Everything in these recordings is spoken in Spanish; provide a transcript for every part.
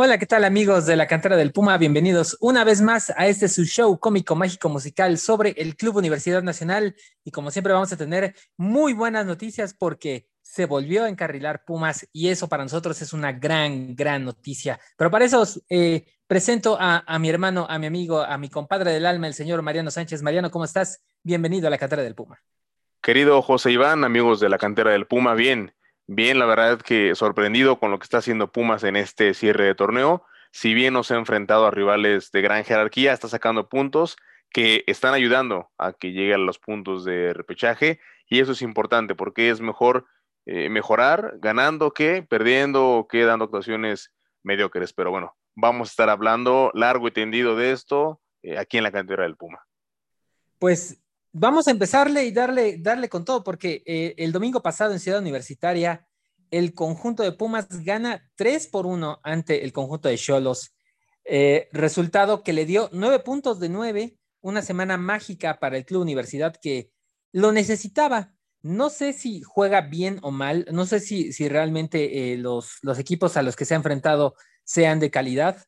Hola, ¿qué tal amigos de la cantera del Puma? Bienvenidos una vez más a este su show cómico, mágico, musical sobre el Club Universidad Nacional. Y como siempre vamos a tener muy buenas noticias porque se volvió a encarrilar Pumas y eso para nosotros es una gran, gran noticia. Pero para eso eh, presento a, a, mi hermano, a mi amigo, a mi compadre del alma, el señor Mariano Sánchez. Mariano, ¿cómo estás? Bienvenido a la cantera del Puma. Querido José Iván, amigos de la cantera del Puma, bien, Bien, la verdad que sorprendido con lo que está haciendo Pumas en este cierre de torneo. Si bien nos ha enfrentado a rivales de gran jerarquía, está sacando puntos que están ayudando a que lleguen los puntos de repechaje y eso es importante porque es mejor eh, mejorar ganando que perdiendo o que dando actuaciones mediocres. Pero bueno, vamos a estar hablando largo y tendido de esto eh, aquí en la cantera del Puma. Pues vamos a empezarle y darle, darle con todo, porque eh, el domingo pasado en Ciudad Universitaria, el conjunto de Pumas gana 3 por 1 ante el conjunto de Cholos. Eh, resultado que le dio 9 puntos de 9, una semana mágica para el Club Universidad que lo necesitaba. No sé si juega bien o mal, no sé si, si realmente eh, los, los equipos a los que se ha enfrentado sean de calidad,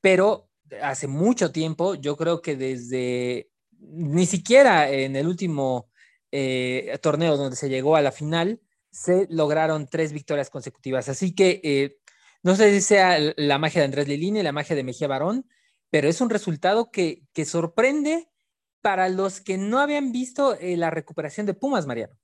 pero hace mucho tiempo, yo creo que desde ni siquiera en el último eh, torneo donde se llegó a la final, se lograron tres victorias consecutivas. Así que eh, no sé si sea la magia de Andrés Lilini, la magia de Mejía Barón, pero es un resultado que, sorprende para los que no habían visto eh, la recuperación de Pumas, Mariano.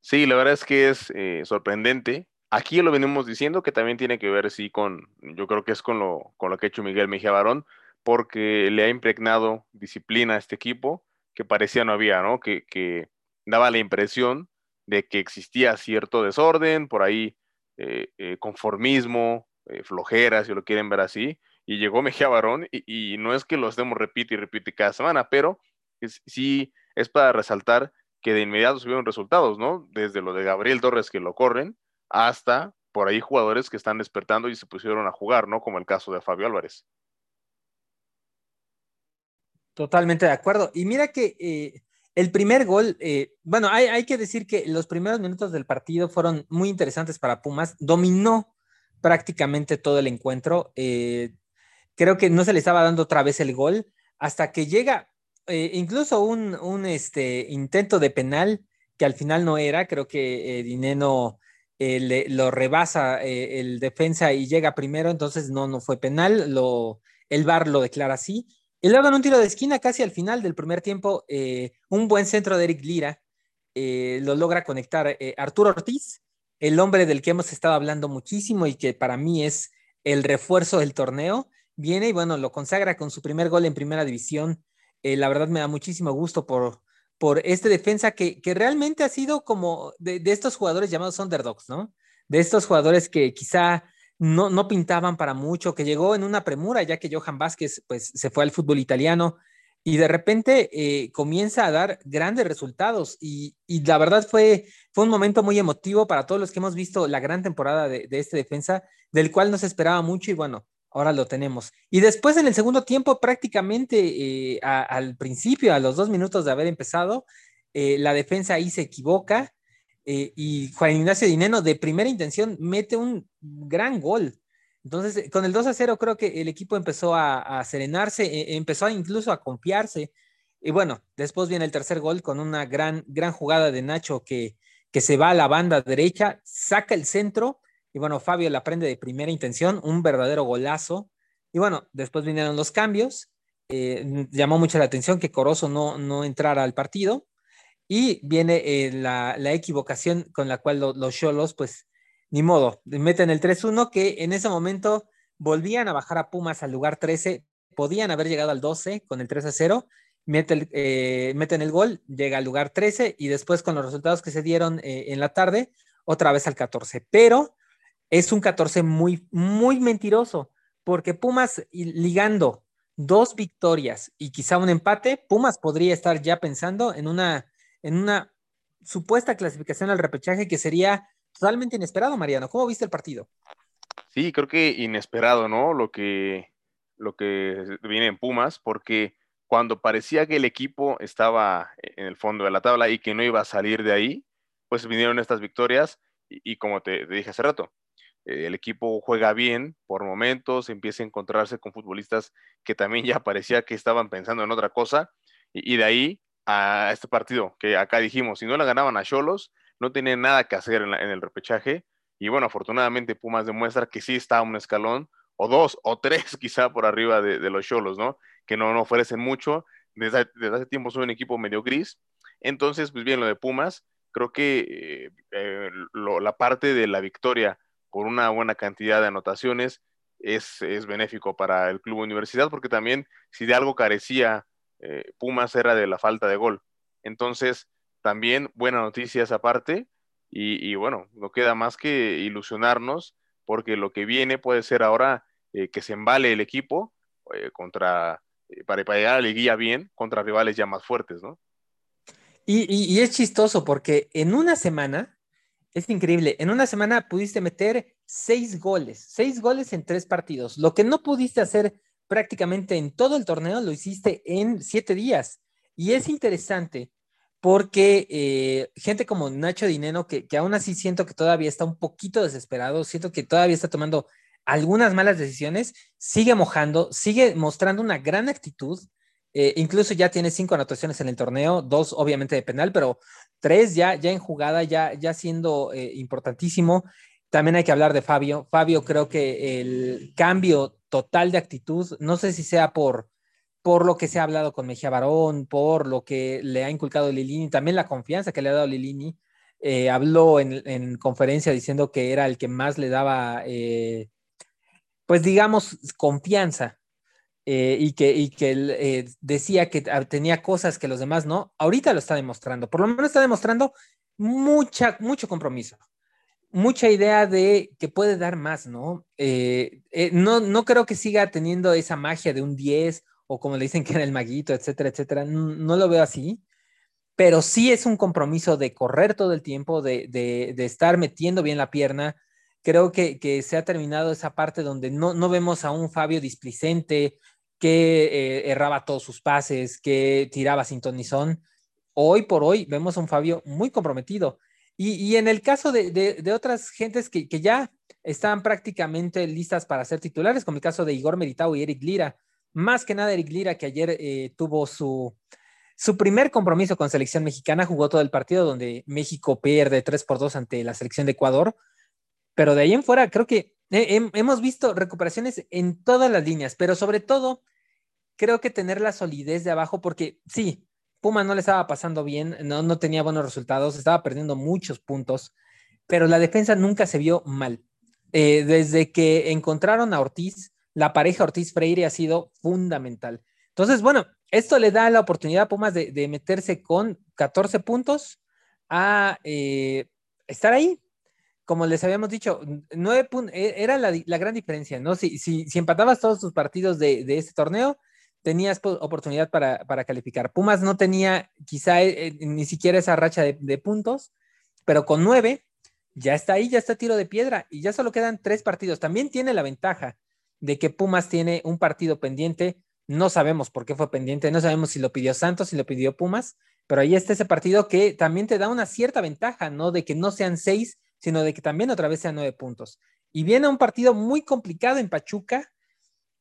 Sí, la verdad es que es sorprendente. Aquí lo venimos diciendo que también tiene que ver, sí, con, yo creo que es con lo, con lo que ha hecho Miguel Mejía Barón, porque le ha impregnado disciplina a este equipo que parecía no había, ¿no? Que, daba la impresión de que existía cierto desorden, por ahí eh, eh, conformismo, eh, flojera, si lo quieren ver así, y llegó Mejía Barón, y, no es que lo estemos repite y repite cada semana, pero sí es para resaltar que de inmediato subieron resultados, ¿no? Desde lo de Gabriel Torres que lo corren, hasta por ahí jugadores que están despertando y se pusieron a jugar, ¿no? Como el caso de Fabio Álvarez. Totalmente de acuerdo. Y mira que eh, el primer gol, eh, bueno, hay, que decir que los primeros minutos del partido fueron muy interesantes para Pumas. Dominó prácticamente todo el encuentro. Eh, creo que no se le estaba dando otra vez el gol hasta que llega incluso un, este, intento de penal que al final no era. Creo que Dineno lo rebasa el defensa y llega primero, entonces no, no fue penal. El VAR lo declara así y luego en un tiro de esquina, casi al final del primer tiempo, eh, un buen centro de Eric Lira eh, lo logra conectar eh, Arturo Ortiz, el hombre del que hemos estado hablando muchísimo y que para mí es el refuerzo del torneo. Viene y bueno, lo consagra con su primer gol en primera división. la verdad me da muchísimo gusto por, por este defensa que, que realmente ha sido como de, de estos jugadores llamados underdogs, ¿no? De estos jugadores que quizá no, no pintaban para mucho, que llegó en una premura, ya que Johan Vázquez pues, se fue al fútbol italiano y de repente eh, comienza a dar grandes resultados. Y, la verdad fue, fue un momento muy emotivo para todos los que hemos visto la gran temporada de, de este defensa, del cual nos esperaba mucho y bueno, ahora lo tenemos. Y después en el segundo tiempo, prácticamente eh, al principio, a los dos minutos de haber empezado, eh, la defensa ahí se equivoca eh, y Juan Ignacio Dineno de primera intención mete un gran gol. Entonces, eh, con el 2 a 0 creo que el equipo empezó a, serenarse, e, empezó incluso a confiarse. Y bueno, después viene el tercer gol con una gran, gran jugada de Nacho que, que se va a la banda derecha, saca el centro y bueno, Fabio la prende de primera intención, un verdadero golazo. Y bueno, después vinieron los cambios. Eh, llamó mucho la atención que Corozo no, no entrara al partido. Y viene eh, la, equivocación con la cual los Cholos, pues, ni modo, meten el 3-1, que en ese momento volvían a bajar a Pumas al lugar 13, podían haber llegado al 12 con el 3-0, eh, meten el gol, llega al lugar 13 y después con los resultados que se dieron eh, en la tarde, otra vez al 14. Pero es un 14 muy, muy mentiroso, porque Pumas ligando dos victorias y quizá un empate, Pumas podría estar ya pensando en una en una supuesta clasificación al repechaje que sería totalmente inesperado, Mariano. ¿Cómo viste el partido? Sí, creo que inesperado, ¿no? Lo que, lo que viene en Pumas, porque cuando parecía que el equipo estaba en el fondo de la tabla y que no iba a salir de ahí, pues vinieron estas victorias y, como te, dije hace rato, eh, el equipo juega bien por momentos, empieza a encontrarse con futbolistas que también ya parecía que estaban pensando en otra cosa, y, de ahí a este partido, que acá dijimos, si no le ganaban a Cholos, no tenían nada que hacer en, el repechaje, y bueno, afortunadamente Pumas demuestra que sí está un escalón, o dos, o tres quizá por arriba de, los Cholos, ¿no? Que no, no ofrecen mucho, desde, hace tiempo son un equipo medio gris, entonces, pues bien, lo de Pumas, creo que eh, eh, la parte de la victoria por una buena cantidad de anotaciones es, es, benéfico para el club universidad, porque también si de algo carecía eh, Pumas era de la falta de gol. Entonces, también buena noticia esa parte, y, bueno, no queda más que ilusionarnos, porque lo que viene puede ser ahora que se embale el equipo contra, para, para llegar la bien, contra rivales ya más fuertes, ¿no? Y, es chistoso porque en una semana, es increíble, en una semana pudiste meter seis goles, seis goles en tres partidos. Lo que no pudiste hacer prácticamente en todo el torneo, lo hiciste en siete días. Y es interesante porque eh, gente como Nacho Dineno, que, que aún así siento que todavía está un poquito desesperado, siento que todavía está tomando algunas malas decisiones, sigue mojando, sigue mostrando una gran actitud eh, incluso ya tiene cinco anotaciones en el torneo, dos obviamente de penal, pero tres ya, ya en jugada, ya, ya siendo eh, importantísimo. También hay que hablar de Fabio. Fabio creo que el cambio total de actitud, no sé si sea por, por lo que se ha hablado con Mejía Barón, por lo que le ha inculcado Lilini, también la confianza que le ha dado Lilini. Eh, habló en, conferencia diciendo que era el que más le daba, pues digamos, confianza eh, y que, y que él, eh, decía que tenía cosas que los demás no, ahorita lo está demostrando. Por lo menos está demostrando mucha, mucho compromiso, mucha idea de que puede dar más, ¿no? Eh, no, no creo que siga teniendo esa magia de un 10 o como le dicen que era el maguito, etcétera, etcétera. No, lo veo así, pero sí es un compromiso de correr todo el tiempo, de, de, estar metiendo bien la pierna. Creo que, que, se ha terminado esa parte donde no, no vemos a un Fabio displicente, que eh, erraba todos sus pases, que tiraba sin ton son. Hoy por hoy vemos a un Fabio muy comprometido. Y, en el caso de, otras gentes que, ya están prácticamente listas para ser titulares, como el caso de Igor Meritao y Eric Lira, más que nada Eric Lira, que ayer eh, tuvo su, primer compromiso con selección mexicana, jugó todo el partido donde México pierde 3 por 2 ante la selección de Ecuador, pero de ahí en fuera creo que hemos visto recuperaciones en todas las líneas, pero sobre todo creo que tener la solidez de abajo, porque sí, Puma no le estaba pasando bien, no, no tenía buenos resultados, estaba perdiendo muchos puntos, pero la defensa nunca se vio mal. Eh, desde que encontraron a Ortiz, la pareja Ortiz-Freire ha sido fundamental. Entonces, bueno, esto le da la oportunidad a Pumas de, meterse con 14 puntos a eh, estar ahí. Como les habíamos dicho, 9 e, era la, gran diferencia, ¿no? Si, si, si empatabas todos tus partidos de este torneo, tenías oportunidad para, calificar. Pumas no tenía quizá eh, eh, ni siquiera esa racha de, puntos, pero con nueve ya está ahí, ya está tiro de piedra y ya solo quedan tres partidos. También tiene la ventaja de que Pumas tiene un partido pendiente. No sabemos por qué fue pendiente, no sabemos si lo pidió Santos, si lo pidió Pumas, pero ahí está ese partido que también te da una cierta ventaja, ¿no? De que no sean seis, sino de que también otra vez sean nueve puntos. Y viene un partido muy complicado en Pachuca,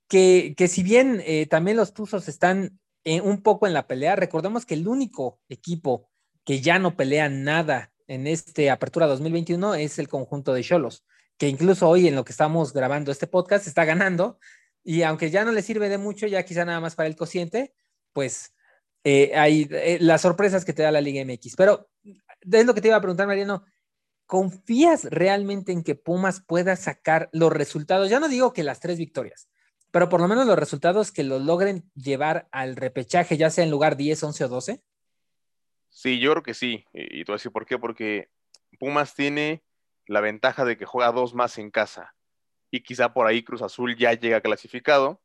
que, si bien eh, también los Tuzos están eh, un poco en la pelea, recordemos que el único equipo que ya no pelea nada en este Apertura 2021 es el conjunto de Cholos, que incluso hoy en lo que estamos grabando este podcast está ganando y aunque ya no le sirve de mucho, ya quizá nada más para el cociente, pues eh, hay las sorpresas que te da la Liga MX. Pero es lo que te iba a preguntar, Mariano. ¿Confías realmente en que Pumas pueda sacar los resultados? Ya no digo que las tres victorias, pero por lo menos los resultados que lo logren llevar al repechaje, ya sea en lugar 10, 11 o 12? Sí, yo creo que sí. Y, tú decir por qué, porque Pumas tiene la ventaja de que juega dos más en casa. Y quizá por ahí Cruz Azul ya llega clasificado,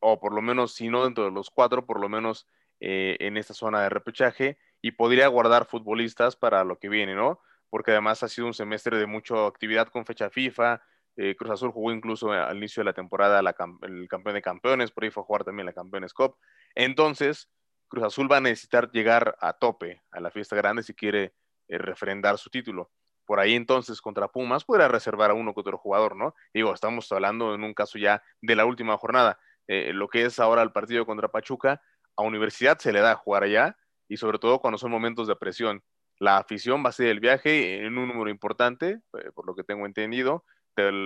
o por lo menos, si no dentro de los cuatro, por lo menos eh, en esta zona de repechaje, y podría guardar futbolistas para lo que viene, ¿no? Porque además ha sido un semestre de mucha actividad con fecha FIFA, eh, Cruz Azul jugó incluso al inicio de la temporada el campeón de campeones, por ahí fue a jugar también la Campeones Cup. Entonces, Cruz Azul va a necesitar llegar a tope a la fiesta grande si quiere eh, refrendar su título. por ahí entonces contra Pumas podría reservar a uno que otro jugador, ¿no? Digo, estamos hablando en un caso ya de la última jornada. Eh, lo que es ahora el partido contra Pachuca, a Universidad se le da jugar allá y sobre todo cuando son momentos de presión. La afición va a ser el viaje en un número importante, eh, por lo que tengo entendido,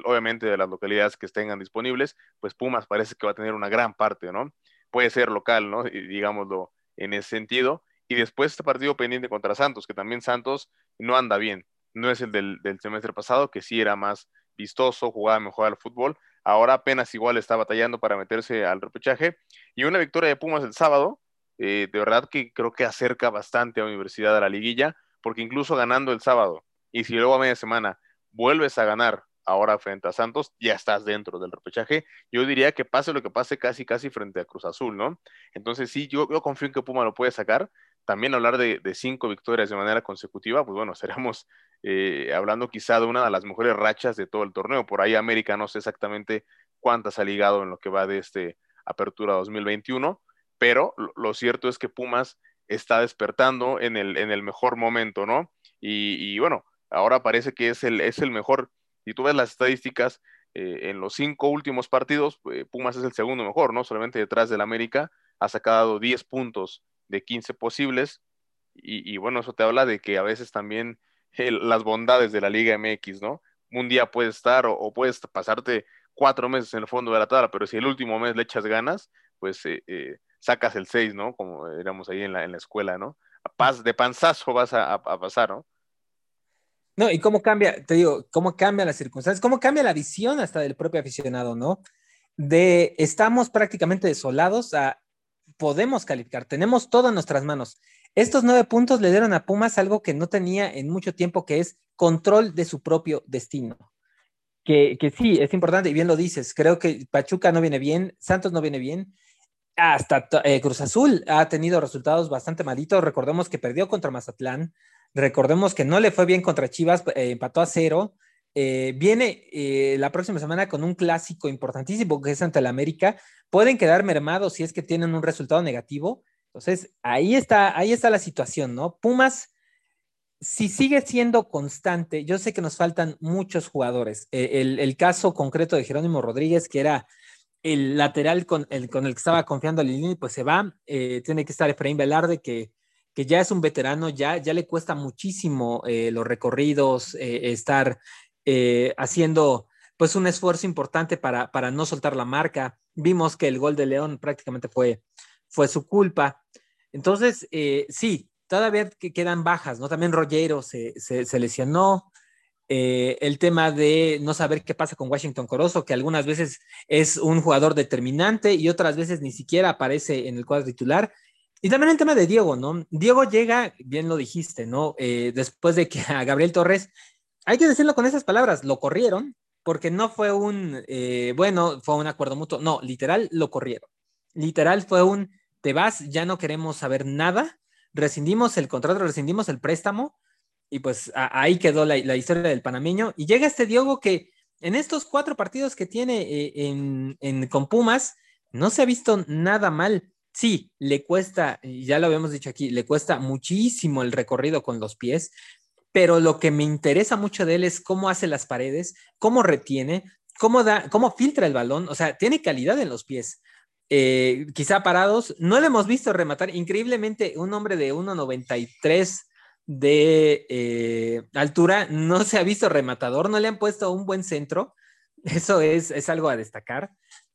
obviamente de las localidades que estén disponibles, pues Pumas parece que va a tener una gran parte, ¿no? Puede ser local, ¿no? digámoslo en ese sentido. Y después este partido pendiente contra Santos, que también Santos no anda bien. No es el del, semestre pasado, que sí era más vistoso, jugaba mejor al fútbol. Ahora apenas igual está batallando para meterse al repechaje. Y una victoria de Pumas el sábado, eh, de verdad que creo que acerca bastante a Universidad a la liguilla, porque incluso ganando el sábado, y si luego a media semana vuelves a ganar ahora frente a Santos, ya estás dentro del repechaje. Yo diría que pase lo que pase casi, casi frente a Cruz Azul, ¿no? Entonces sí, yo, confío en que Puma lo puede sacar. También hablar de, cinco victorias de manera consecutiva, pues bueno, estaríamos eh, hablando quizá de una de las mejores rachas de todo el torneo. Por ahí América no sé exactamente cuántas ha ligado en lo que va de este Apertura 2021, pero lo, cierto es que Pumas está despertando en el, en el mejor momento, ¿no? Y, y bueno, ahora parece que es el, es el mejor si tú ves las estadísticas, eh, en los cinco últimos partidos, eh, Pumas es el segundo mejor, ¿no? Solamente detrás del América ha sacado 10 puntos de 15 posibles. Y, bueno, eso te habla de que a veces también las bondades de la Liga MX, ¿no? Un día puedes estar o, puedes pasarte cuatro meses en el fondo de la tabla, pero si el último mes le echas ganas, pues eh, sacas el 6, ¿no? Como éramos ahí en la, en la escuela, ¿no? Paz, de panzazo vas a pasar, ¿no? No, y cómo cambia, te digo, cómo cambia las circunstancias, cómo cambia la visión hasta del propio aficionado, ¿no? De estamos prácticamente desolados a podemos calificar, tenemos todo en nuestras manos. Estos nueve puntos le dieron a Pumas algo que no tenía en mucho tiempo, que es control de su propio destino. Que, que sí, es importante y bien lo dices. Creo que Pachuca no viene bien, Santos no viene bien, hasta eh, Cruz Azul ha tenido resultados bastante malitos. Recordemos que perdió contra Mazatlán, Recordemos que no le fue bien contra Chivas, eh, empató a cero. Eh, viene eh, la próxima semana con un clásico importantísimo que es ante el América. Pueden quedar mermados si es que tienen un resultado negativo. Entonces, ahí está, ahí está la situación, ¿no? Pumas, si sigue siendo constante, yo sé que nos faltan muchos jugadores. el, caso concreto de Jerónimo Rodríguez, que era el lateral con el, con el que estaba confiando Lilini, pues se va. tiene que estar Efraín Velarde, que que ya es un veterano, ya, ya le cuesta muchísimo eh, los recorridos, eh, estar eh, haciendo pues un esfuerzo importante para, para no soltar la marca. Vimos que el gol de León prácticamente fue, fue su culpa. Entonces, sí, todavía quedan bajas, ¿no? También Rollero se, se, lesionó. el tema de no saber qué pasa con Washington Corozo, que algunas veces es un jugador determinante y otras veces ni siquiera aparece en el cuadro titular y también el tema de Diego, ¿no? Diego llega, bien lo dijiste, ¿no? Eh, después de que a Gabriel Torres, hay que decirlo con esas palabras, lo corrieron, porque no fue un, eh, bueno, fue un acuerdo mutuo, no, literal, lo corrieron. Literal fue un, te vas, ya no queremos saber nada, rescindimos el contrato, rescindimos el préstamo, y pues ahí quedó la, historia del panameño. Y llega este Diego que en estos cuatro partidos que tiene eh, en, en, con Pumas, no se ha visto nada mal sí, le cuesta, ya lo habíamos dicho aquí, le cuesta muchísimo el recorrido con los pies, pero lo que me interesa mucho de él es cómo hace las paredes, cómo retiene, cómo da, cómo filtra el balón, o sea, tiene calidad en los pies. Eh, quizá parados, no le hemos visto rematar. Increíblemente, un hombre de 1,93 de eh, altura no se ha visto rematador, no le han puesto un buen centro. Eso es, es algo a destacar.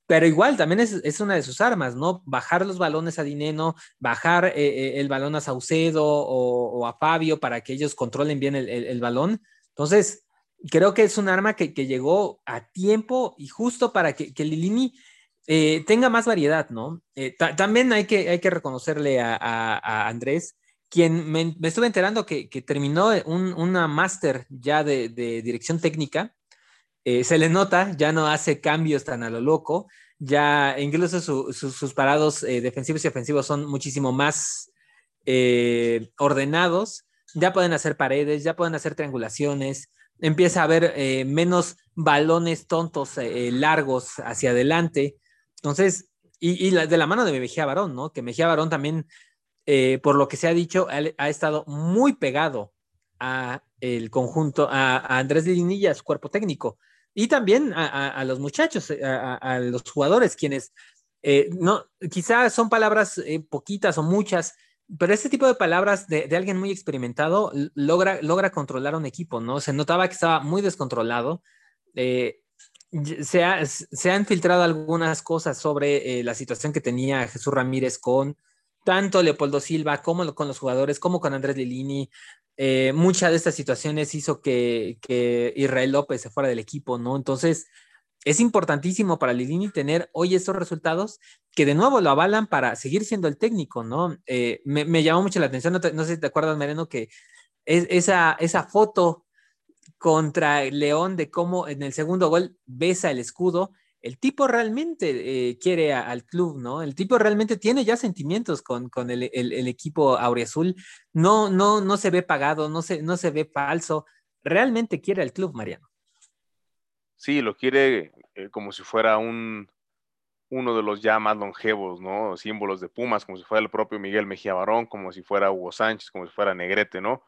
Pero igual también es, una de sus armas, ¿no? Bajar los balones a Dineno, bajar eh, eh, el balón a Saucedo o, a Fabio para que ellos controlen bien el, balón. Entonces, creo que es un arma que, llegó a tiempo y justo para que, que Lilini eh, tenga más variedad, ¿no? también hay que, hay que reconocerle a, Andrés, quien me, estuve enterando que, terminó una máster ya de, de dirección técnica eh, se le nota, ya no hace cambios tan a lo loco, ya incluso sus parados eh, defensivos y ofensivos son muchísimo más eh, ordenados, ya pueden hacer paredes, ya pueden hacer triangulaciones, empieza a haber menos balones tontos largos hacia adelante. Entonces, y, de la mano de Mejía Barón, ¿no? Que Mejía Barón también, por lo que se ha dicho, ha, estado muy pegado a el conjunto, a, Andrés y a su cuerpo técnico. Y también a, los muchachos, a, los jugadores, quienes, eh, no, quizás son palabras eh, poquitas o muchas, pero este tipo de palabras de, alguien muy experimentado logra, logra controlar un equipo, ¿no? Se notaba que estaba muy descontrolado. Eh, se, se, han filtrado algunas cosas sobre la situación que tenía Jesús Ramírez con tanto Leopoldo Silva como con los jugadores, como con Andrés Lilini. Eh, muchas de estas situaciones hizo que, Israel López se fuera del equipo, ¿no? Entonces, es importantísimo para Lilini tener hoy estos resultados que de nuevo lo avalan para seguir siendo el técnico, ¿no? Eh, me, llamó mucho la atención, no, sé si te acuerdas, Mariano, que es, esa, esa foto contra León de cómo en el segundo gol besa el escudo el tipo realmente eh, quiere al club, ¿no? El tipo realmente tiene ya sentimientos con, el, equipo auriazul. No, no, no se ve pagado, no se, no se ve falso. Realmente quiere al club, Mariano. Sí, lo quiere eh, como si fuera un, uno de los ya más longevos, ¿no? Símbolos de Pumas, como si fuera el propio Miguel Mejía Barón, como si fuera Hugo Sánchez, como si fuera Negrete, ¿no?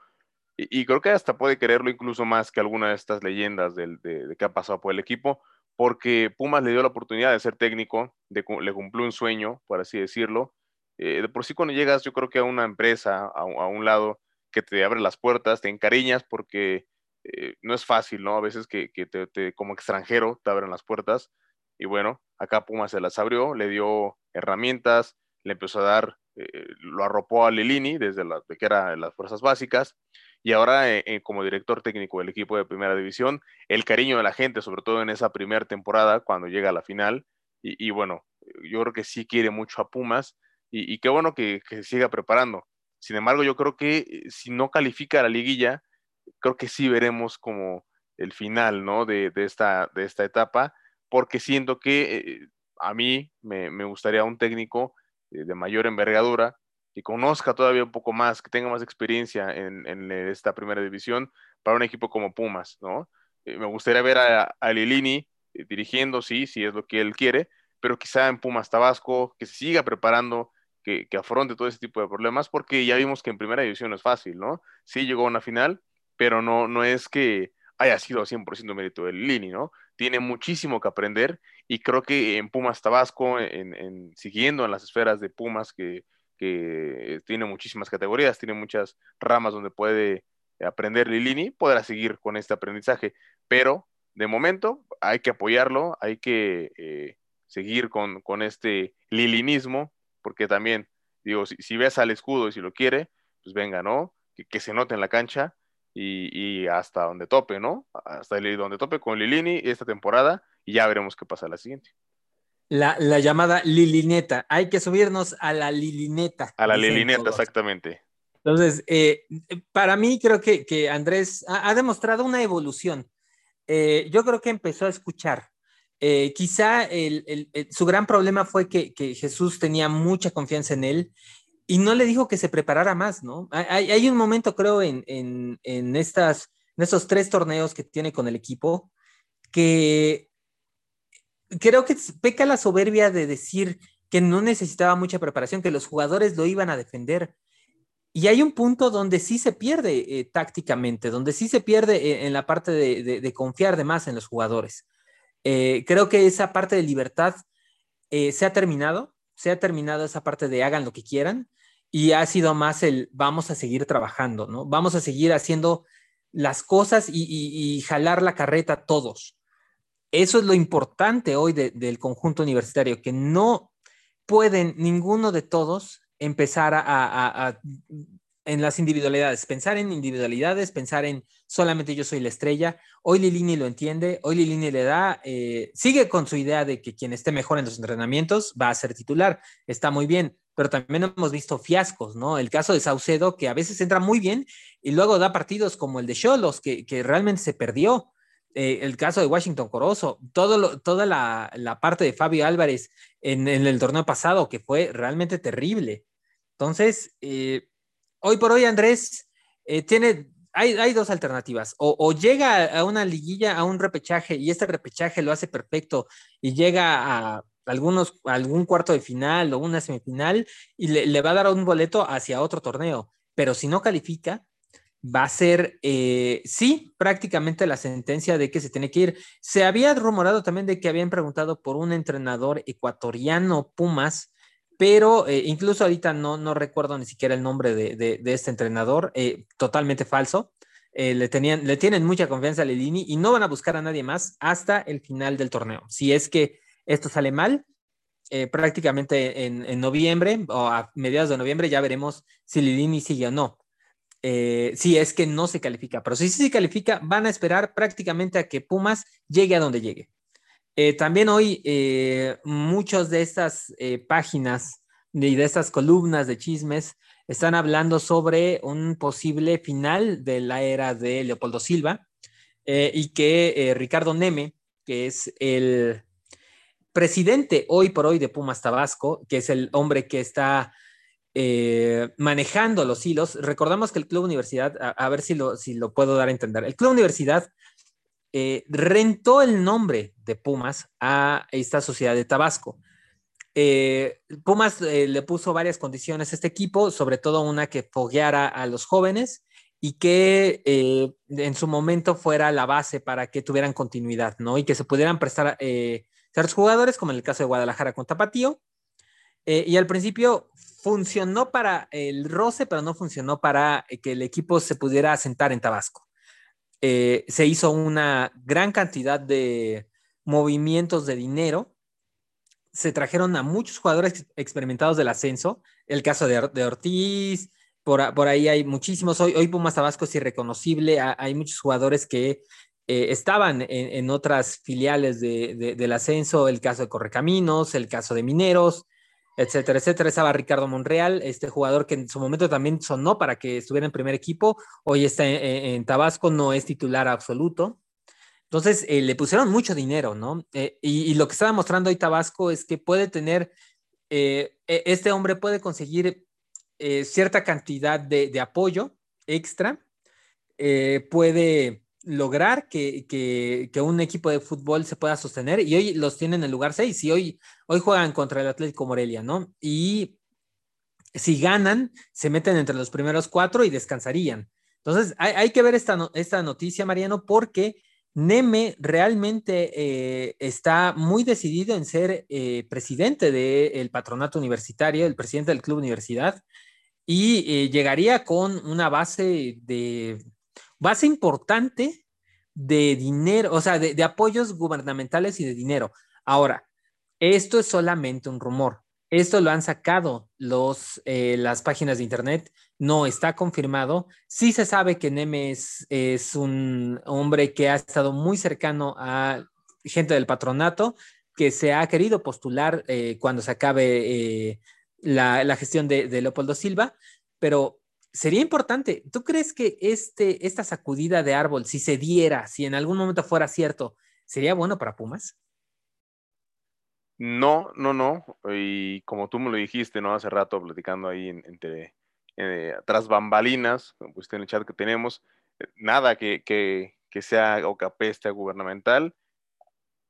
Y, creo que hasta puede quererlo incluso más que alguna de estas leyendas de, de, de que ha pasado por el equipo porque Pumas le dio la oportunidad de ser técnico, le cumplió un sueño, por así decirlo. Eh, de por sí cuando llegas, yo creo que a una empresa, a, un lado que te abre las puertas, te encariñas porque eh, no es fácil, ¿no? A veces que, te, como extranjero te abren las puertas. Y bueno, acá Pumas se las abrió, le dio herramientas, le empezó a dar, eh, lo arropó a Lilini desde que eran las fuerzas básicas y ahora eh, eh, como director técnico del equipo de primera división, el cariño de la gente, sobre todo en esa primera temporada cuando llega a la final. Y, bueno, yo creo que sí quiere mucho a Pumas y, qué bueno que, se siga preparando. Sin embargo, yo creo que eh, si no califica a la liguilla, creo que sí veremos como el final, ¿no? De, esta, de esta etapa, porque siento que a mí me, gustaría un técnico de mayor envergadura, que conozca todavía un poco más, que tenga más experiencia en, esta primera división para un equipo como Pumas, ¿no? Eh, me gustaría ver a, Lilini eh, dirigiendo, sí, si es lo que él quiere, pero quizá en Pumas Tabasco, que se siga preparando, que, afronte todo ese tipo de problemas, porque ya vimos que en primera división es fácil, ¿no? Sí llegó a una final, pero no, no es que haya sido 100% mérito de Lilini, ¿no? Tiene muchísimo que aprender y creo que en Pumas Tabasco, en, siguiendo en las esferas de Pumas que, que tiene muchísimas categorías, tiene muchas ramas donde puede aprender Lilini, podrá seguir con este aprendizaje, pero de momento hay que apoyarlo, hay que eh, seguir con, este lilinismo, porque también, digo, si, ves al escudo y si lo quiere, pues venga, ¿no? Que, se note en la cancha y, hasta donde tope, ¿no? Hasta donde tope con Lilini esta temporada y ya veremos qué pasa la siguiente la, llamada lilineta. Hay que subirnos a la lilineta. A la lilineta, exactamente. Entonces, eh, para mí creo que, Andrés ha, demostrado una evolución. Eh, yo creo que empezó a escuchar. Eh, quizá su gran problema fue que, Jesús tenía mucha confianza en él y no le dijo que se preparara más, ¿no? Hay, un momento, creo, en, en, estas, en estos tres torneos que tiene con el equipo que creo que peca la soberbia de decir que no necesitaba mucha preparación, que los jugadores lo iban a defender. Y hay un punto donde sí se pierde eh, tácticamente, donde sí se pierde eh, en la parte de, confiar de más en los jugadores. Eh, creo que esa parte de libertad se ha terminado, se ha terminado esa parte de hagan lo que quieran y ha sido más el vamos a seguir trabajando, ¿no? Vamos a seguir haciendo las cosas y, y jalar la carreta todos eso es lo importante hoy del conjunto universitario, que no pueden ninguno de todos empezar a, en las individualidades, pensar en individualidades, pensar en solamente yo soy la estrella. Hoy Lilini lo entiende, hoy Lilini le da, eh, sigue con su idea de que quien esté mejor en los entrenamientos va a ser titular, está muy bien, pero también hemos visto fiascos, ¿no? El caso de Saucedo, que a veces entra muy bien y luego da partidos como el de Cholos, que realmente se perdió. Eh, el caso de Washington Corozo, toda la, parte de Fabio Álvarez en, el torneo pasado, que fue realmente terrible. Entonces, eh, hoy por hoy Andrés eh, tiene, hay, dos alternativas, o, llega a una liguilla, a un repechaje, y este repechaje lo hace perfecto y llega a algunos, algún cuarto de final o una semifinal y le, le va a dar un boleto hacia otro torneo, pero si no califica, va a ser, eh, sí, prácticamente la sentencia de que se tiene que ir. Se había rumorado también de que habían preguntado por un entrenador ecuatoriano Pumas, pero eh, incluso ahorita no, no recuerdo ni siquiera el nombre de, este entrenador, eh, totalmente falso. le, tenían, le tienen mucha confianza a Lelini y no van a buscar a nadie más hasta el final del torneo. Si es que esto sale mal, prácticamente en, en, noviembre o a mediados de noviembre ya veremos si Lilini sigue o no. Eh, si es que no se califica, pero si sí se califica, van a esperar prácticamente a que Pumas llegue a donde llegue. Eh, también hoy eh, muchas de estas páginas y de, estas columnas de chismes están hablando sobre un posible final de la era de Leopoldo Silva y que Ricardo Neme, que es el presidente hoy por hoy de Pumas Tabasco, que es el hombre que está eh, manejando los hilos. Recordamos que el Club Universidad, a, ver si lo, si lo puedo dar a entender, el Club Universidad eh, rentó el nombre de Pumas a esta sociedad de Tabasco. Eh, Pumas le puso varias condiciones a este equipo, sobre todo una que fogueara a los jóvenes y que en su momento fuera la base para que tuvieran continuidad, ¿no? Y que se pudieran prestar ciertos jugadores, como en el caso de Guadalajara con Tapatío. Y al principio funcionó para el roce, pero no funcionó para eh, que el equipo se pudiera asentar en Tabasco. Eh, se hizo una gran cantidad de movimientos de dinero. Se trajeron a muchos jugadores experimentados del ascenso. El caso de, Ortiz, por, ahí hay muchísimos. Hoy, Pumas Tabasco es irreconocible. Hay muchos jugadores que eh, estaban en, otras filiales del ascenso. El caso de Correcaminos, el caso de Mineros etcétera, etcétera. Estaba Ricardo Monreal, este jugador que en su momento también sonó para que estuviera en primer equipo, hoy está en, Tabasco, no es titular absoluto. Entonces, eh, le pusieron mucho dinero, ¿no? Eh, y, lo que está mostrando hoy Tabasco es que puede tener, eh, e, este hombre puede conseguir cierta cantidad de apoyo extra, puede lograr que, un equipo de fútbol se pueda sostener y hoy los tienen en el lugar 6 y hoy, hoy juegan contra el Atlético Morelia, ¿no? Y si ganan, se meten entre los primeros cuatro y descansarían. Entonces, hay, que ver esta, esta noticia, Mariano, porque Neme realmente eh, está muy decidido en ser eh, presidente del patronato universitario, el presidente del club universidad, y eh, llegaría con una base de base importante de dinero, o sea, de, apoyos gubernamentales y de dinero. Ahora, esto es solamente un rumor. Esto lo han sacado los, eh, las páginas de internet, no está confirmado. Sí se sabe que Nemes es un hombre que ha estado muy cercano a gente del patronato, que se ha querido postular eh, cuando se acabe eh, la, gestión de, de Leopoldo Silva, pero sería importante. ¿Tú crees que este, esta sacudida de árbol, si se diera, si en algún momento fuera cierto, sería bueno para Pumas? No, no, no. Y como tú me lo dijiste, ¿no? Hace rato platicando ahí entre eh, tras bambalinas, pues en el chat que tenemos, nada que, que, que sea o que apeste gubernamental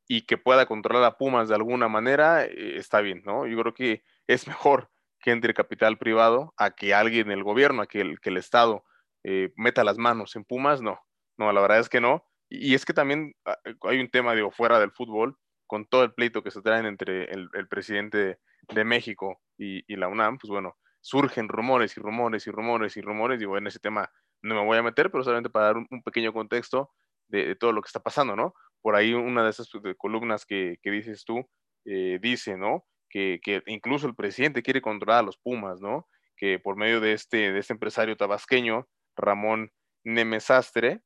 y que pueda controlar a Pumas de alguna manera, eh, está bien, ¿no? Yo creo que es mejor que entre capital privado a que alguien, el gobierno, a que el, que Estado eh, meta las manos en Pumas, no, no, la verdad es que no. Y, es que también ah, hay un tema, digo, fuera del fútbol, con todo el pleito que se traen entre el, presidente de México y, la UNAM, pues bueno, surgen rumores y rumores y rumores y rumores, digo, en ese tema no me voy a meter, pero solamente para dar un, pequeño contexto de, todo lo que está pasando, ¿no? Por ahí una de esas pues, columnas que, dices tú eh, dice, ¿no? Que, incluso el presidente quiere controlar a los Pumas, ¿no? Que por medio de este, este empresario tabasqueño, Ramón Nemesastre,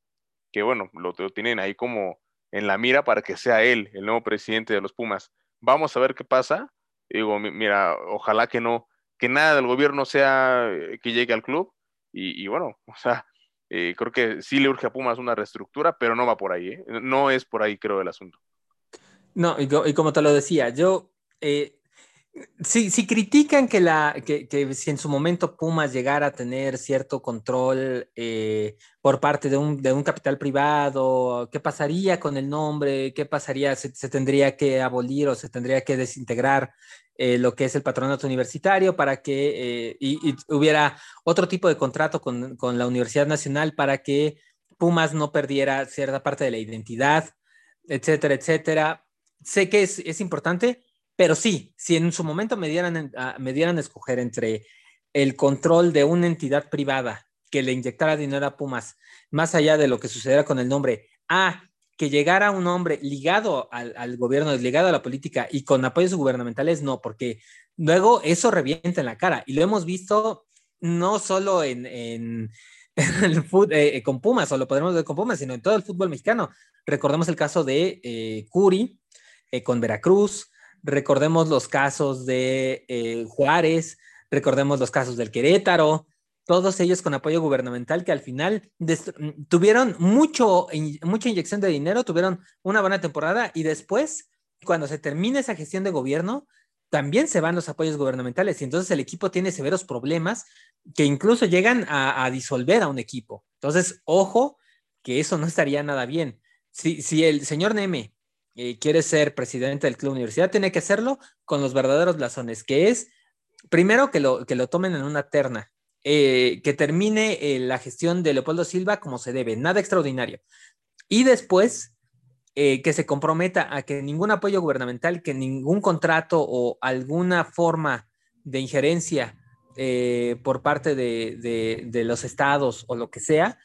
que bueno, lo, tienen ahí como en la mira para que sea él el nuevo presidente de los Pumas. Vamos a ver qué pasa. Digo, mira, ojalá que no, que nada del gobierno sea eh, que llegue al club. Y, bueno, o sea, eh, creo que sí le urge a Pumas una reestructura, pero no va por ahí, ¿eh? No es por ahí, creo, el asunto. No, y, como te lo decía, yo Si, si critican que, la, que, que, si en su momento Pumas llegara a tener cierto control eh, por parte de un, de un, capital privado, ¿qué pasaría con el nombre? ¿Qué pasaría? ¿Se, se tendría que abolir o se tendría que desintegrar eh, lo que es el patronato universitario para que eh, y, y hubiera otro tipo de contrato con, con, la Universidad Nacional para que Pumas no perdiera cierta parte de la identidad, etcétera, etcétera? Sé que es, es importante pero sí, si en su momento me dieran, uh, me dieran a escoger entre el control de una entidad privada que le inyectara dinero a Pumas, más allá de lo que sucediera con el nombre, a que llegara un hombre ligado al, gobierno, ligado a la política y con apoyos gubernamentales, no, porque luego eso revienta en la cara. Y lo hemos visto no solo en, el fútbol, eh, con Pumas, o lo podremos ver con Pumas, sino en todo el fútbol mexicano. Recordemos el caso de eh, Curi eh, con Veracruz, recordemos los casos de eh, Juárez, recordemos los casos del Querétaro, todos ellos con apoyo gubernamental que al final tuvieron mucho, mucha inyección de dinero, tuvieron una buena temporada y después, cuando se termina esa gestión de gobierno, también se van los apoyos gubernamentales y entonces el equipo tiene severos problemas que incluso llegan a, a disolver a un equipo. Entonces, ojo, que eso no estaría nada bien. Si, si el señor Neme y quiere ser presidente del club universidad, tiene que hacerlo con los verdaderos blasones, que es, primero, que lo, que lo tomen en una terna, eh, que termine eh, la gestión de Leopoldo Silva como se debe, nada extraordinario. Y después, eh, que se comprometa a que ningún apoyo gubernamental, que ningún contrato o alguna forma de injerencia eh, por parte de, de los estados o lo que sea,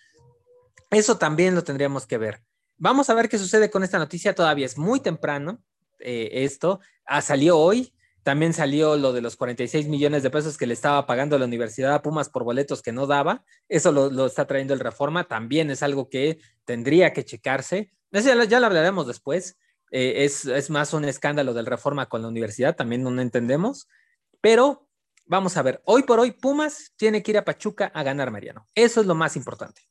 eso también lo tendríamos que ver. Vamos a ver qué sucede con esta noticia. Todavía es muy temprano eh, esto. Ah, salió hoy. También salió lo de los 46 millones de pesos que le estaba pagando la Universidad a Pumas por boletos que no daba. Eso lo, está trayendo el Reforma. También es algo que tendría que checarse. Eso ya, lo, ya lo hablaremos después. Eh, es, es, más un escándalo del Reforma con la universidad. También no entendemos. Pero vamos a ver. Hoy por hoy, Pumas tiene que ir a Pachuca a ganar, Mariano. Eso es lo más importante.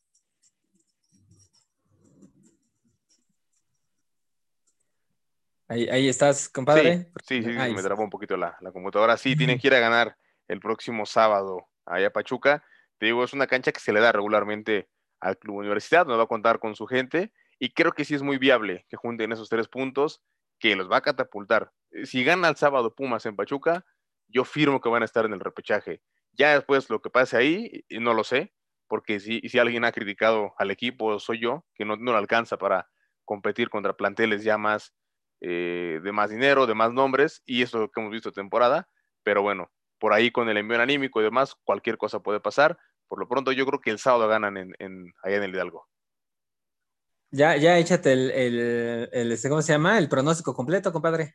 Ahí, ahí, estás, compadre. Sí, sí, sí, me trabó un poquito la, la, computadora. Sí, tienen que ir a ganar el próximo sábado allá a Pachuca. Te digo, es una cancha que se le da regularmente al Club Universidad, no va a contar con su gente y creo que sí es muy viable que junten esos tres puntos que los va a catapultar. Si gana el sábado Pumas en Pachuca, yo firmo que van a estar en el repechaje. Ya después lo que pase ahí, no lo sé, porque si, si alguien ha criticado al equipo, soy yo, que no, no le alcanza para competir contra planteles ya más eh, de más dinero, de más nombres, y eso que hemos visto temporada, pero bueno, por ahí con el envío anímico y demás, cualquier cosa puede pasar. Por lo pronto, yo creo que el sábado ganan en, en allá en el Hidalgo. Ya, ya échate el, el, el, este, ¿cómo se llama? El pronóstico completo, compadre.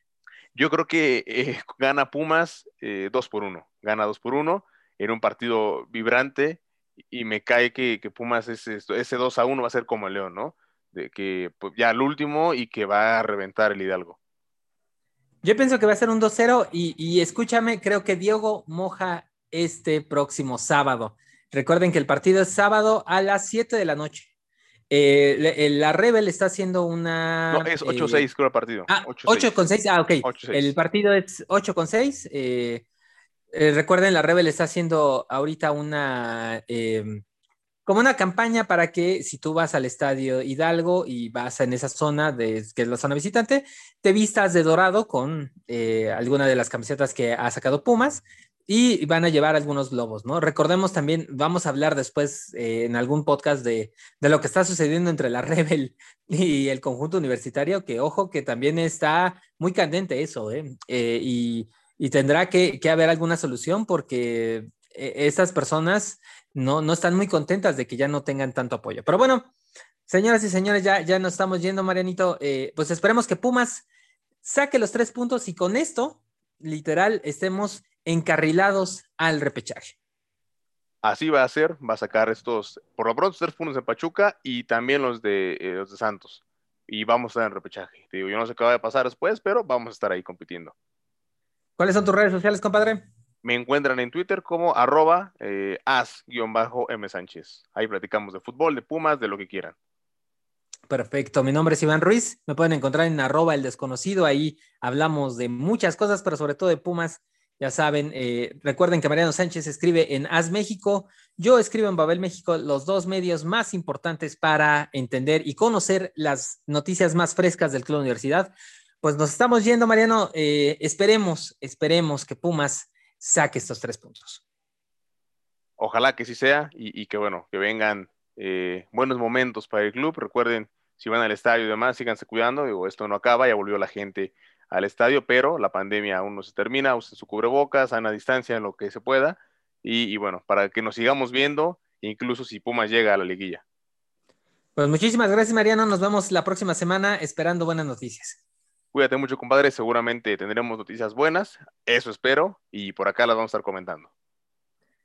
Yo creo que eh, gana Pumas 2 eh, por 1, gana 2 por 1 en un partido vibrante y me cae que, que Pumas ese, ese 2 a 1 va a ser como el León, ¿no? De que pues, ya el último y que va a reventar el Hidalgo. Yo pienso que va a ser un 2-0 y, y, escúchame, creo que Diego moja este próximo sábado. Recuerden que el partido es sábado a las 7 de la noche. Eh, la Rebel está haciendo una. No, es 8-6, eh, creo el partido. Ah, 8 con 6. Ah, ok. 8, el partido es 8 con 6. Eh, eh, recuerden, la Rebel está haciendo ahorita una eh, como una campaña para que si tú vas al estadio Hidalgo y vas en esa zona, de, que es la zona visitante, te vistas de dorado con eh, alguna de las camisetas que ha sacado Pumas y van a llevar algunos globos, ¿no? Recordemos también, vamos a hablar después eh, en algún podcast de, de, lo que está sucediendo entre la Rebel y el conjunto universitario, que ojo, que también está muy candente eso, ¿eh? eh y, y, tendrá que, que haber alguna solución porque estas personas no, no están muy contentas de que ya no tengan tanto apoyo. Pero bueno, señoras y señores, ya, ya nos estamos yendo, Marianito. Eh, pues esperemos que Pumas saque los tres puntos y con esto, literal, estemos encarrilados al repechaje. Así va a ser, va a sacar estos, por lo pronto, tres puntos de Pachuca y también los de, eh, los de Santos. Y vamos a estar en repechaje. Te digo, yo no sé qué va a pasar después, pero vamos a estar ahí compitiendo. ¿Cuáles son tus redes sociales, compadre? Me encuentran en Twitter como arroba eh, as-m Sánchez. Ahí platicamos de fútbol, de Pumas, de lo que quieran. Perfecto, mi nombre es Iván Ruiz, me pueden encontrar en arroba el desconocido, ahí hablamos de muchas cosas, pero sobre todo de Pumas Ya saben, eh, recuerden que Mariano Sánchez escribe en As México, yo escribo en Babel México, los dos medios más importantes para entender y conocer las noticias más frescas del Club Universidad. Pues nos estamos yendo, Mariano. Eh, esperemos, esperemos que Pumas saque estos tres puntos. Ojalá que sí sea y, que bueno, que vengan eh, buenos momentos para el club. Recuerden, si van al estadio y demás, síganse cuidando. Digo, esto no acaba, ya volvió la gente al estadio, pero la pandemia aún no se termina, usen su cubrebocas, a distancia en lo que se pueda, y, bueno, para que nos sigamos viendo, incluso si Pumas llega a la liguilla. Pues muchísimas gracias, Mariano. Nos vemos la próxima semana esperando buenas noticias. Cuídate mucho, compadre. Seguramente tendremos noticias buenas. Eso espero. Y por acá las vamos a estar comentando.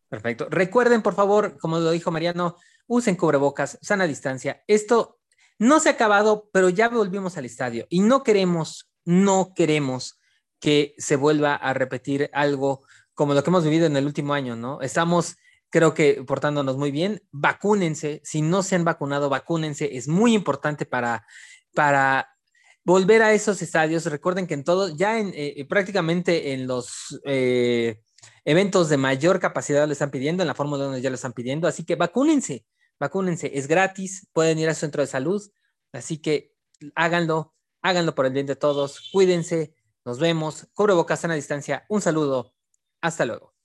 Perfecto. Recuerden, por favor, como lo dijo Mariano, usen cubrebocas, sana distancia. Esto no se ha acabado, pero ya volvimos al estadio y no queremos no queremos que se vuelva a repetir algo como lo que hemos vivido en el último año, ¿no? Estamos, creo que, portándonos muy bien. Vacúnense. Si no se han vacunado, vacúnense. Es muy importante para, para volver a esos estadios. Recuerden que en todo, ya en eh, prácticamente en los eh, eventos de mayor capacidad lo están pidiendo, en la Fórmula 1 ya lo están pidiendo. Así que vacúnense, vacúnense. Es gratis, pueden ir a su centro de salud. Así que háganlo háganlo por el bien de todos, cuídense, nos vemos, boca, sana distancia, un saludo, hasta luego.